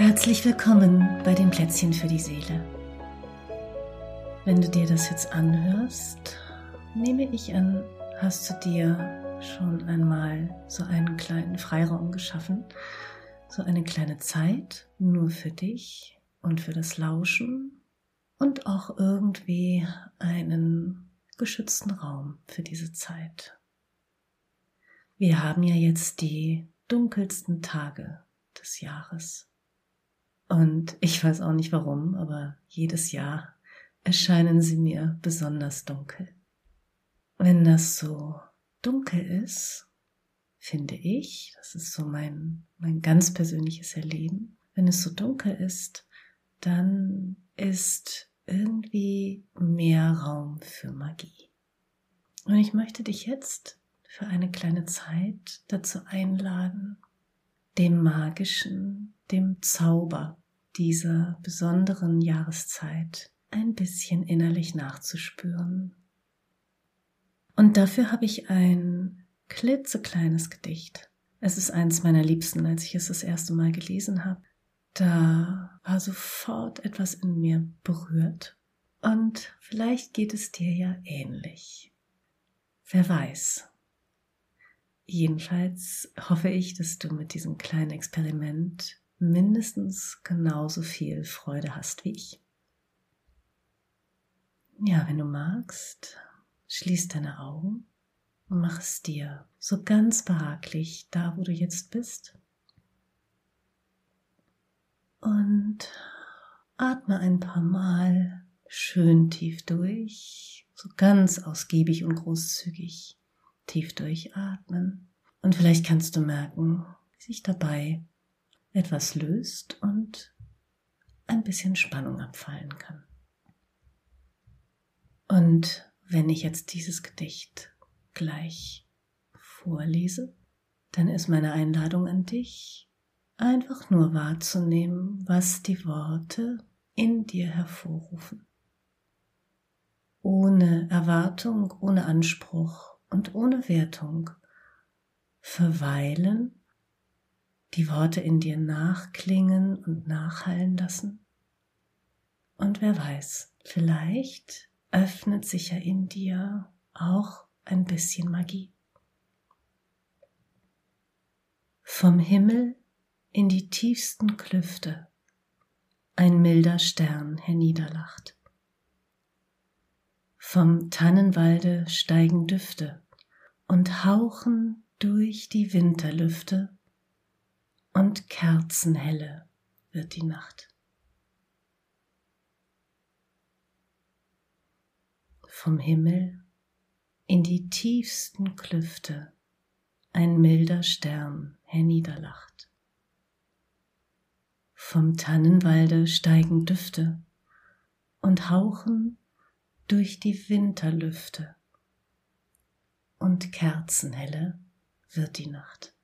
Herzlich willkommen bei den Plätzchen für die Seele. Wenn du dir das jetzt anhörst, nehme ich an, hast du dir schon einmal so einen kleinen Freiraum geschaffen, so eine kleine Zeit nur für dich und für das Lauschen und auch irgendwie einen geschützten Raum für diese Zeit. Wir haben ja jetzt die dunkelsten Tage des Jahres. Und ich weiß auch nicht warum, aber jedes Jahr erscheinen sie mir besonders dunkel. Wenn das so dunkel ist, finde ich, das ist so mein, mein ganz persönliches Erleben, wenn es so dunkel ist, dann ist irgendwie mehr Raum für Magie. Und ich möchte dich jetzt für eine kleine Zeit dazu einladen, dem Magischen, dem Zauber dieser besonderen Jahreszeit ein bisschen innerlich nachzuspüren. Und dafür habe ich ein klitzekleines Gedicht. Es ist eins meiner Liebsten, als ich es das erste Mal gelesen habe. Da war sofort etwas in mir berührt. Und vielleicht geht es dir ja ähnlich. Wer weiß. Jedenfalls hoffe ich, dass du mit diesem kleinen Experiment mindestens genauso viel Freude hast wie ich. Ja, wenn du magst, schließ deine Augen und mach es dir so ganz behaglich da, wo du jetzt bist. Und atme ein paar Mal schön tief durch, so ganz ausgiebig und großzügig tief durchatmen. Und vielleicht kannst du merken, wie sich dabei etwas löst und ein bisschen Spannung abfallen kann. Und wenn ich jetzt dieses Gedicht gleich vorlese, dann ist meine Einladung an dich, einfach nur wahrzunehmen, was die Worte in dir hervorrufen. Ohne Erwartung, ohne Anspruch und ohne Wertung verweilen die Worte in dir nachklingen und nachhallen lassen. Und wer weiß, vielleicht öffnet sich ja in dir auch ein bisschen Magie. Vom Himmel in die tiefsten Klüfte ein milder Stern herniederlacht. Vom Tannenwalde steigen Düfte und hauchen durch die Winterlüfte und kerzenhelle wird die Nacht. Vom Himmel in die tiefsten Klüfte ein milder Stern herniederlacht. Vom Tannenwalde steigen Düfte und hauchen durch die Winterlüfte und kerzenhelle wird die Nacht.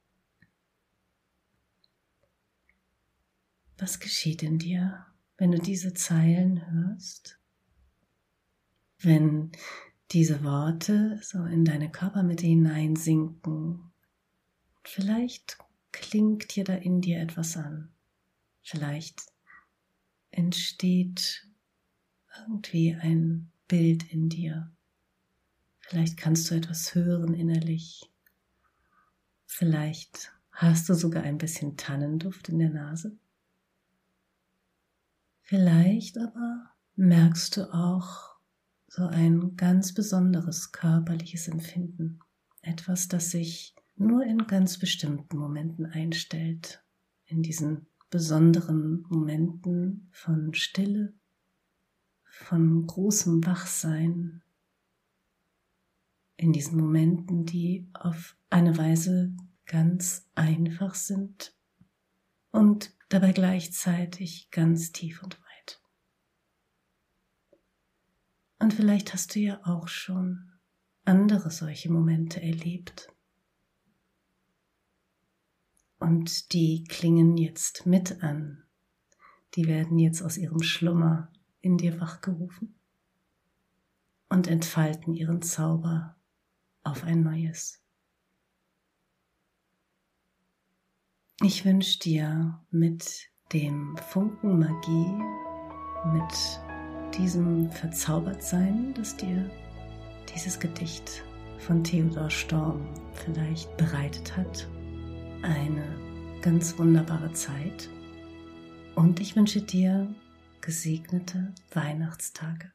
Was geschieht in dir, wenn du diese Zeilen hörst? Wenn diese Worte so in deine Körpermitte hineinsinken, vielleicht klingt dir da in dir etwas an. Vielleicht entsteht irgendwie ein Bild in dir. Vielleicht kannst du etwas hören innerlich. Vielleicht hast du sogar ein bisschen Tannenduft in der Nase. Vielleicht aber merkst du auch so ein ganz besonderes körperliches Empfinden. Etwas, das sich nur in ganz bestimmten Momenten einstellt. In diesen besonderen Momenten von Stille, von großem Wachsein. In diesen Momenten, die auf eine Weise ganz einfach sind und dabei gleichzeitig ganz tief und weit. Und vielleicht hast du ja auch schon andere solche Momente erlebt. Und die klingen jetzt mit an. Die werden jetzt aus ihrem Schlummer in dir wachgerufen und entfalten ihren Zauber auf ein neues. Ich wünsche dir mit dem Funken Magie, mit diesem Verzaubertsein, das dir dieses Gedicht von Theodor Storm vielleicht bereitet hat. Eine ganz wunderbare Zeit und ich wünsche dir gesegnete Weihnachtstage.